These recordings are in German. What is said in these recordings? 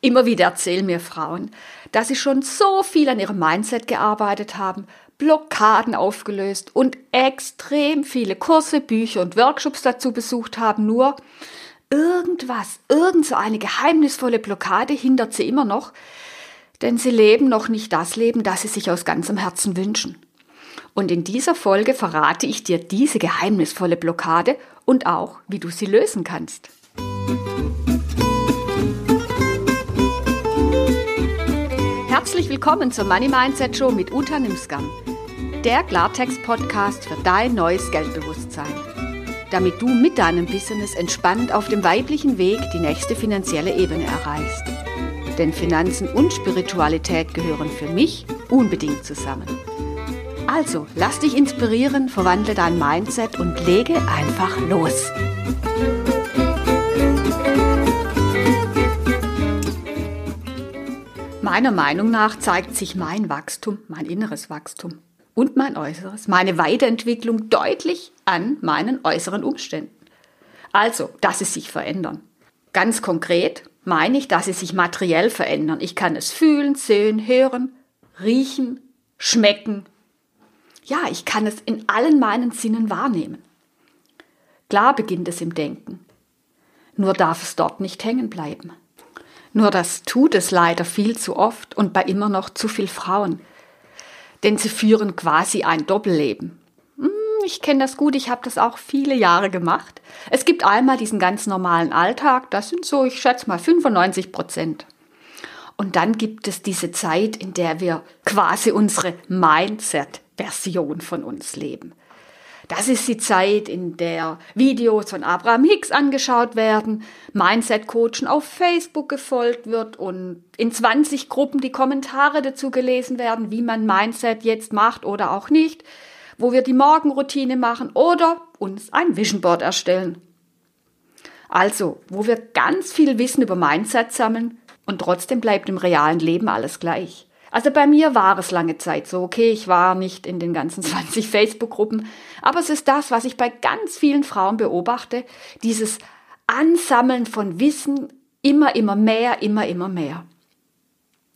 Immer wieder erzählen mir Frauen, dass sie schon so viel an ihrem Mindset gearbeitet haben, Blockaden aufgelöst und extrem viele Kurse, Bücher und Workshops dazu besucht haben, nur irgendwas, irgend so eine geheimnisvolle Blockade hindert sie immer noch, denn sie leben noch nicht das Leben, das sie sich aus ganzem Herzen wünschen. Und in dieser Folge verrate ich dir diese geheimnisvolle Blockade und auch, wie du sie lösen kannst. Herzlich willkommen zur Money Mindset Show mit Uta Nimskam, der Klartext-Podcast für dein neues Geldbewusstsein, damit du mit deinem Business entspannt auf dem weiblichen Weg die nächste finanzielle Ebene erreichst. Denn Finanzen und Spiritualität gehören für mich unbedingt zusammen. Also, lass dich inspirieren, verwandle dein Mindset und lege einfach los. Meiner Meinung nach zeigt sich mein Wachstum, mein inneres Wachstum und mein äußeres, meine Weiterentwicklung deutlich an meinen äußeren Umständen. Also, dass sie sich verändern. Ganz konkret meine ich, dass sie sich materiell verändern. Ich kann es fühlen, sehen, hören, riechen, schmecken. Ja, ich kann es in allen meinen Sinnen wahrnehmen. Klar beginnt es im Denken. Nur darf es dort nicht hängen bleiben. Nur das tut es leider viel zu oft und bei immer noch zu viel Frauen. Denn sie führen quasi ein Doppelleben. Hm, ich kenne das gut, ich habe das auch viele Jahre gemacht. Es gibt einmal diesen ganz normalen Alltag, das sind so, ich schätze mal 95 Prozent. Und dann gibt es diese Zeit, in der wir quasi unsere Mindset-Version von uns leben. Das ist die Zeit, in der Videos von Abraham Hicks angeschaut werden, Mindset-Coachen auf Facebook gefolgt wird und in 20 Gruppen die Kommentare dazu gelesen werden, wie man Mindset jetzt macht oder auch nicht, wo wir die Morgenroutine machen oder uns ein Vision Board erstellen. Also, wo wir ganz viel Wissen über Mindset sammeln und trotzdem bleibt im realen Leben alles gleich. Also bei mir war es lange Zeit so, okay, ich war nicht in den ganzen 20 Facebook-Gruppen, aber es ist das, was ich bei ganz vielen Frauen beobachte, dieses Ansammeln von Wissen, immer, immer mehr, immer, immer mehr.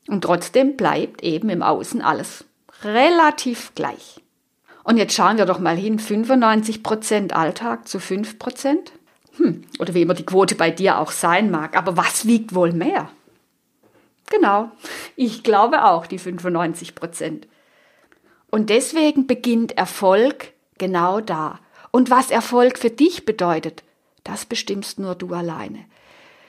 Und trotzdem bleibt eben im Außen alles relativ gleich. Und jetzt schauen wir doch mal hin, 95% Alltag zu 5%? Hm, oder wie immer die Quote bei dir auch sein mag, aber was wiegt wohl mehr? Genau, ich glaube auch die 95 Prozent. Und deswegen beginnt Erfolg genau da. Und was Erfolg für dich bedeutet, das bestimmst nur du alleine.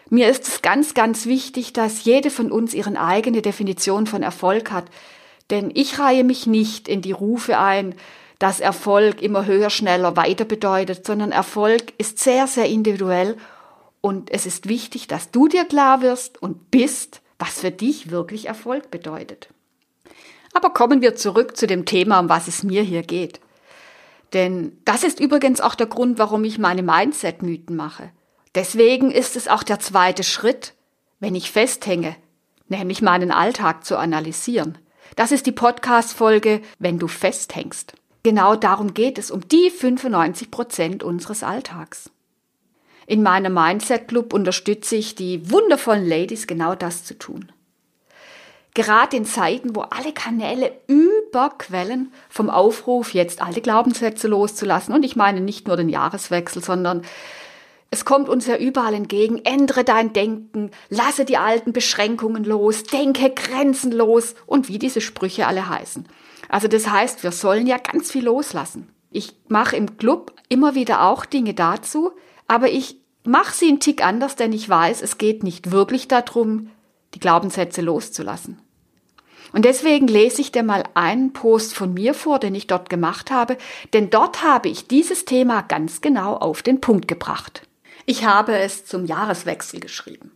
Mir ist es ganz, ganz wichtig, dass jede von uns ihre eigene Definition von Erfolg hat. Denn ich reihe mich nicht in die Rufe ein, dass Erfolg immer höher, schneller, weiter bedeutet, sondern Erfolg ist sehr, sehr individuell und es ist wichtig, dass du dir klar wirst und bist, was für dich wirklich Erfolg bedeutet. Aber kommen wir zurück zu dem Thema, um was es mir hier geht. Denn das ist übrigens auch der Grund, warum ich meine Mindset-Mythen mache. Deswegen ist es auch der zweite Schritt, wenn ich festhänge, nämlich meinen Alltag zu analysieren. Das ist die Podcast-Folge, wenn du festhängst. Genau darum geht es, um die 95 Prozent unseres Alltags. In meinem Mindset Club unterstütze ich die wundervollen Ladies, genau das zu tun. Gerade in Zeiten, wo alle Kanäle überquellen, vom Aufruf, jetzt alte Glaubenssätze loszulassen, und ich meine nicht nur den Jahreswechsel, sondern es kommt uns ja überall entgegen, ändere dein Denken, lasse die alten Beschränkungen los, denke grenzenlos und wie diese Sprüche alle heißen. Also das heißt, wir sollen ja ganz viel loslassen. Ich mache im Club immer wieder auch Dinge dazu, aber ich mache sie einen Tick anders, denn ich weiß, es geht nicht wirklich darum, die Glaubenssätze loszulassen. Und deswegen lese ich dir mal einen Post von mir vor, den ich dort gemacht habe, denn dort habe ich dieses Thema ganz genau auf den Punkt gebracht. Ich habe es zum Jahreswechsel geschrieben.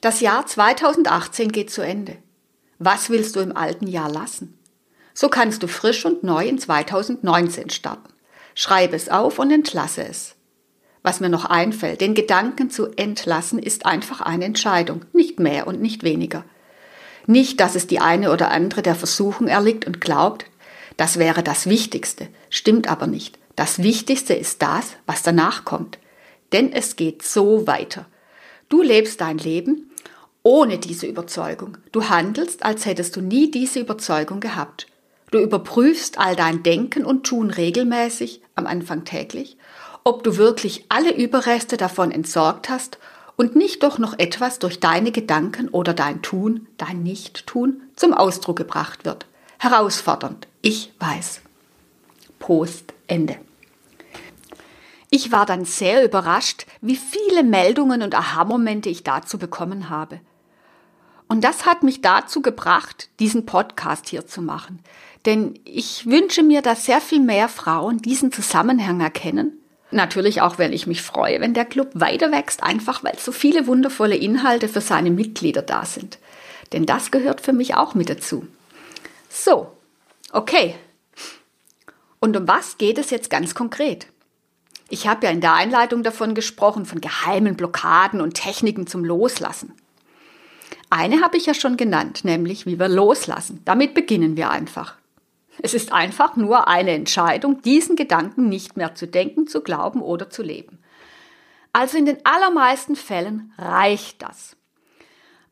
Das Jahr 2018 geht zu Ende. Was willst du im alten Jahr lassen? So kannst du frisch und neu in 2019 starten. Schreibe es auf und entlasse es was mir noch einfällt. Den Gedanken zu entlassen ist einfach eine Entscheidung, nicht mehr und nicht weniger. Nicht, dass es die eine oder andere der Versuchung erliegt und glaubt, das wäre das Wichtigste, stimmt aber nicht. Das Wichtigste ist das, was danach kommt. Denn es geht so weiter. Du lebst dein Leben ohne diese Überzeugung. Du handelst, als hättest du nie diese Überzeugung gehabt. Du überprüfst all dein Denken und Tun regelmäßig, am Anfang täglich, ob du wirklich alle Überreste davon entsorgt hast und nicht doch noch etwas durch deine Gedanken oder dein Tun, dein Nicht-Tun zum Ausdruck gebracht wird. Herausfordernd, ich weiß. Post Ende. Ich war dann sehr überrascht, wie viele Meldungen und Aha-Momente ich dazu bekommen habe. Und das hat mich dazu gebracht, diesen Podcast hier zu machen. Denn ich wünsche mir, dass sehr viel mehr Frauen diesen Zusammenhang erkennen. Natürlich auch, weil ich mich freue, wenn der Club weiter wächst, einfach weil so viele wundervolle Inhalte für seine Mitglieder da sind. Denn das gehört für mich auch mit dazu. So, okay. Und um was geht es jetzt ganz konkret? Ich habe ja in der Einleitung davon gesprochen, von geheimen Blockaden und Techniken zum Loslassen. Eine habe ich ja schon genannt, nämlich wie wir loslassen. Damit beginnen wir einfach. Es ist einfach nur eine Entscheidung, diesen Gedanken nicht mehr zu denken, zu glauben oder zu leben. Also in den allermeisten Fällen reicht das.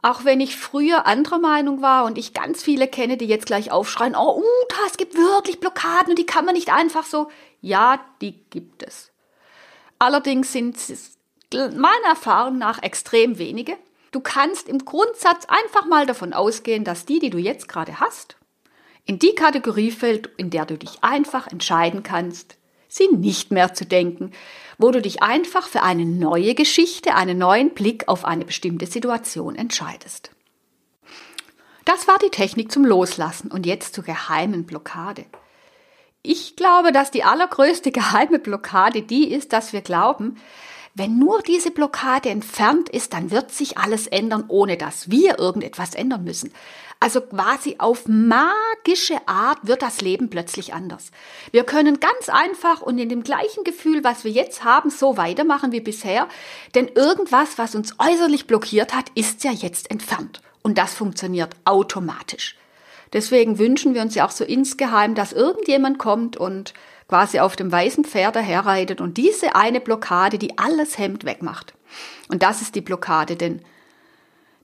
Auch wenn ich früher anderer Meinung war und ich ganz viele kenne, die jetzt gleich aufschreien, oh Uta, es gibt wirklich Blockaden und die kann man nicht einfach so. Ja, die gibt es. Allerdings sind es meiner Erfahrung nach extrem wenige. Du kannst im Grundsatz einfach mal davon ausgehen, dass die, die du jetzt gerade hast, in die Kategorie fällt, in der du dich einfach entscheiden kannst, sie nicht mehr zu denken, wo du dich einfach für eine neue Geschichte, einen neuen Blick auf eine bestimmte Situation entscheidest. Das war die Technik zum Loslassen und jetzt zur geheimen Blockade. Ich glaube, dass die allergrößte geheime Blockade die ist, dass wir glauben, wenn nur diese Blockade entfernt ist, dann wird sich alles ändern, ohne dass wir irgendetwas ändern müssen. Also quasi auf magische Art wird das Leben plötzlich anders. Wir können ganz einfach und in dem gleichen Gefühl, was wir jetzt haben, so weitermachen wie bisher, denn irgendwas, was uns äußerlich blockiert hat, ist ja jetzt entfernt. Und das funktioniert automatisch. Deswegen wünschen wir uns ja auch so insgeheim, dass irgendjemand kommt und quasi auf dem weißen Pferd daherreitet und diese eine Blockade, die alles hemmt, wegmacht. Und das ist die Blockade, denn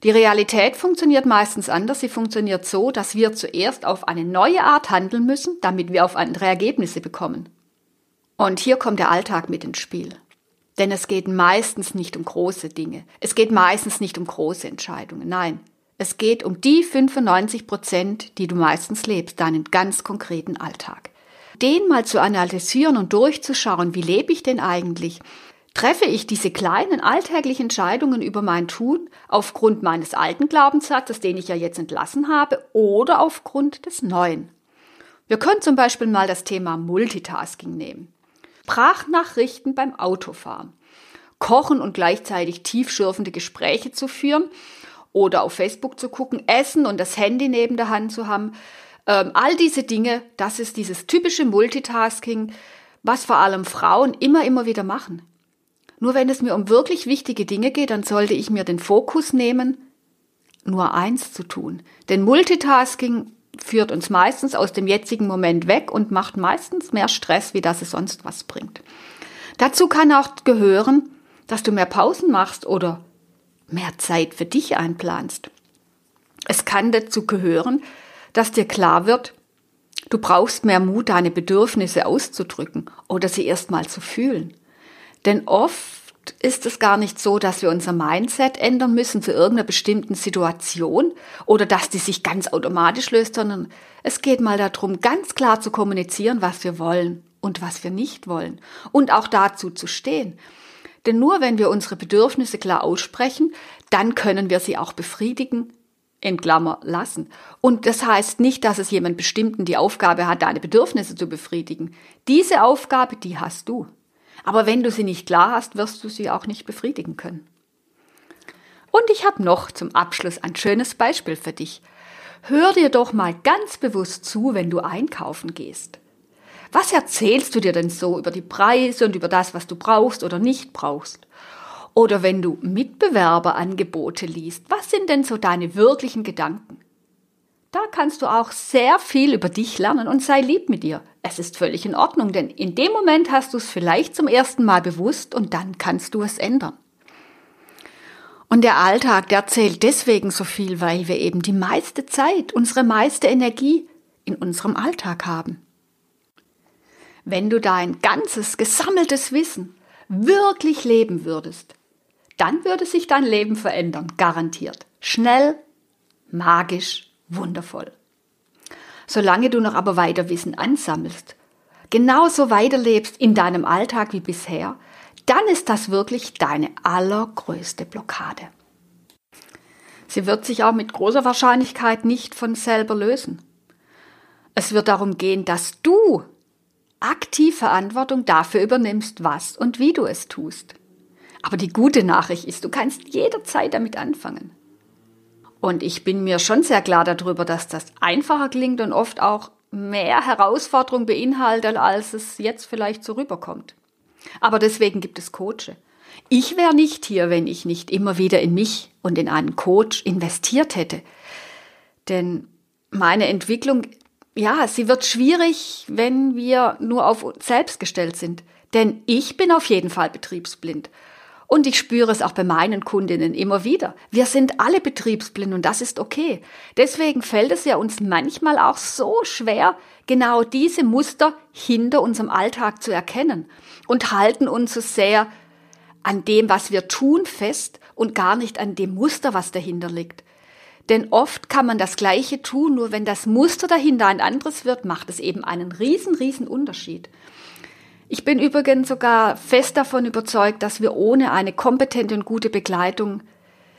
die Realität funktioniert meistens anders. Sie funktioniert so, dass wir zuerst auf eine neue Art handeln müssen, damit wir auf andere Ergebnisse bekommen. Und hier kommt der Alltag mit ins Spiel. Denn es geht meistens nicht um große Dinge. Es geht meistens nicht um große Entscheidungen. Nein, es geht um die 95 Prozent, die du meistens lebst, deinen ganz konkreten Alltag. Den mal zu analysieren und durchzuschauen, wie lebe ich denn eigentlich? Treffe ich diese kleinen alltäglichen Entscheidungen über mein Tun aufgrund meines alten Glaubenssatzes, den ich ja jetzt entlassen habe, oder aufgrund des neuen? Wir können zum Beispiel mal das Thema Multitasking nehmen. Sprachnachrichten beim Autofahren. Kochen und gleichzeitig tiefschürfende Gespräche zu führen oder auf Facebook zu gucken, essen und das Handy neben der Hand zu haben. Ähm, all diese Dinge, das ist dieses typische Multitasking, was vor allem Frauen immer, immer wieder machen. Nur wenn es mir um wirklich wichtige Dinge geht, dann sollte ich mir den Fokus nehmen, nur eins zu tun. Denn Multitasking führt uns meistens aus dem jetzigen Moment weg und macht meistens mehr Stress, wie dass es sonst was bringt. Dazu kann auch gehören, dass du mehr Pausen machst oder mehr Zeit für dich einplanst. Es kann dazu gehören, dass dir klar wird, du brauchst mehr Mut, deine Bedürfnisse auszudrücken oder sie erstmal zu fühlen. Denn oft ist es gar nicht so, dass wir unser Mindset ändern müssen zu irgendeiner bestimmten Situation oder dass die sich ganz automatisch löst, sondern es geht mal darum, ganz klar zu kommunizieren, was wir wollen und was wir nicht wollen und auch dazu zu stehen. Denn nur wenn wir unsere Bedürfnisse klar aussprechen, dann können wir sie auch befriedigen, in Klammer lassen. Und das heißt nicht, dass es jemand Bestimmten die Aufgabe hat, deine Bedürfnisse zu befriedigen. Diese Aufgabe, die hast du. Aber wenn du sie nicht klar hast, wirst du sie auch nicht befriedigen können. Und ich habe noch zum Abschluss ein schönes Beispiel für dich. Hör dir doch mal ganz bewusst zu, wenn du einkaufen gehst. Was erzählst du dir denn so über die Preise und über das, was du brauchst oder nicht brauchst? Oder wenn du Mitbewerberangebote liest, was sind denn so deine wirklichen Gedanken? Da kannst du auch sehr viel über dich lernen und sei lieb mit dir. Es ist völlig in Ordnung, denn in dem Moment hast du es vielleicht zum ersten Mal bewusst und dann kannst du es ändern. Und der Alltag, der zählt deswegen so viel, weil wir eben die meiste Zeit, unsere meiste Energie in unserem Alltag haben. Wenn du dein ganzes gesammeltes Wissen wirklich leben würdest, dann würde sich dein Leben verändern, garantiert. Schnell, magisch, wundervoll. Solange du noch aber weiter Wissen ansammelst, genauso weiterlebst in deinem Alltag wie bisher, dann ist das wirklich deine allergrößte Blockade. Sie wird sich auch mit großer Wahrscheinlichkeit nicht von selber lösen. Es wird darum gehen, dass du aktiv Verantwortung dafür übernimmst, was und wie du es tust. Aber die gute Nachricht ist, du kannst jederzeit damit anfangen. Und ich bin mir schon sehr klar darüber, dass das einfacher klingt und oft auch mehr Herausforderung beinhaltet, als es jetzt vielleicht so rüberkommt. Aber deswegen gibt es Coache. Ich wäre nicht hier, wenn ich nicht immer wieder in mich und in einen Coach investiert hätte. Denn meine Entwicklung, ja, sie wird schwierig, wenn wir nur auf uns selbst gestellt sind. Denn ich bin auf jeden Fall betriebsblind. Und ich spüre es auch bei meinen Kundinnen immer wieder. Wir sind alle betriebsblind und das ist okay. Deswegen fällt es ja uns manchmal auch so schwer, genau diese Muster hinter unserem Alltag zu erkennen und halten uns so sehr an dem, was wir tun, fest und gar nicht an dem Muster, was dahinter liegt. Denn oft kann man das Gleiche tun, nur wenn das Muster dahinter ein anderes wird, macht es eben einen riesen, riesen Unterschied. Ich bin übrigens sogar fest davon überzeugt, dass wir ohne eine kompetente und gute Begleitung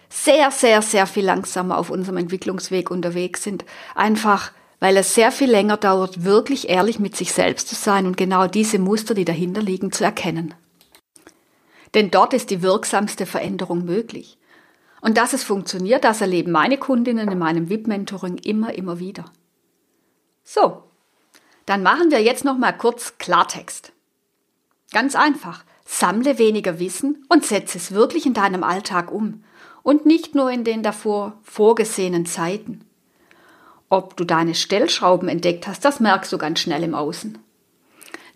sehr, sehr, sehr viel langsamer auf unserem Entwicklungsweg unterwegs sind. Einfach, weil es sehr viel länger dauert, wirklich ehrlich mit sich selbst zu sein und genau diese Muster, die dahinter liegen, zu erkennen. Denn dort ist die wirksamste Veränderung möglich. Und dass es funktioniert, das erleben meine Kundinnen in meinem VIP-Mentoring immer, immer wieder. So, dann machen wir jetzt noch mal kurz Klartext. Ganz einfach. Sammle weniger Wissen und setze es wirklich in deinem Alltag um und nicht nur in den davor vorgesehenen Zeiten. Ob du deine Stellschrauben entdeckt hast, das merkst du ganz schnell im Außen.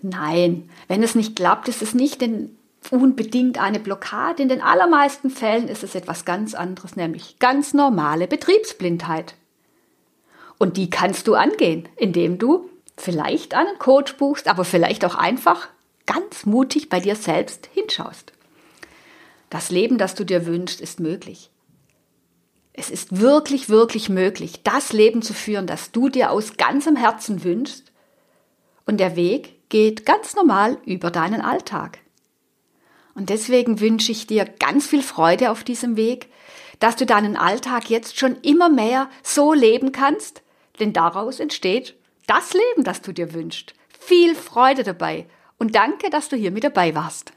Nein, wenn es nicht klappt, ist es nicht unbedingt eine Blockade. In den allermeisten Fällen ist es etwas ganz anderes, nämlich ganz normale Betriebsblindheit. Und die kannst du angehen, indem du vielleicht einen Coach buchst, aber vielleicht auch einfach ganz mutig bei dir selbst hinschaust. Das Leben, das du dir wünschst, ist möglich. Es ist wirklich, wirklich möglich, das Leben zu führen, das du dir aus ganzem Herzen wünschst. Und der Weg geht ganz normal über deinen Alltag. Und deswegen wünsche ich dir ganz viel Freude auf diesem Weg, dass du deinen Alltag jetzt schon immer mehr so leben kannst, denn daraus entsteht das Leben, das du dir wünschst. Viel Freude dabei und danke, dass du hier mit dabei warst.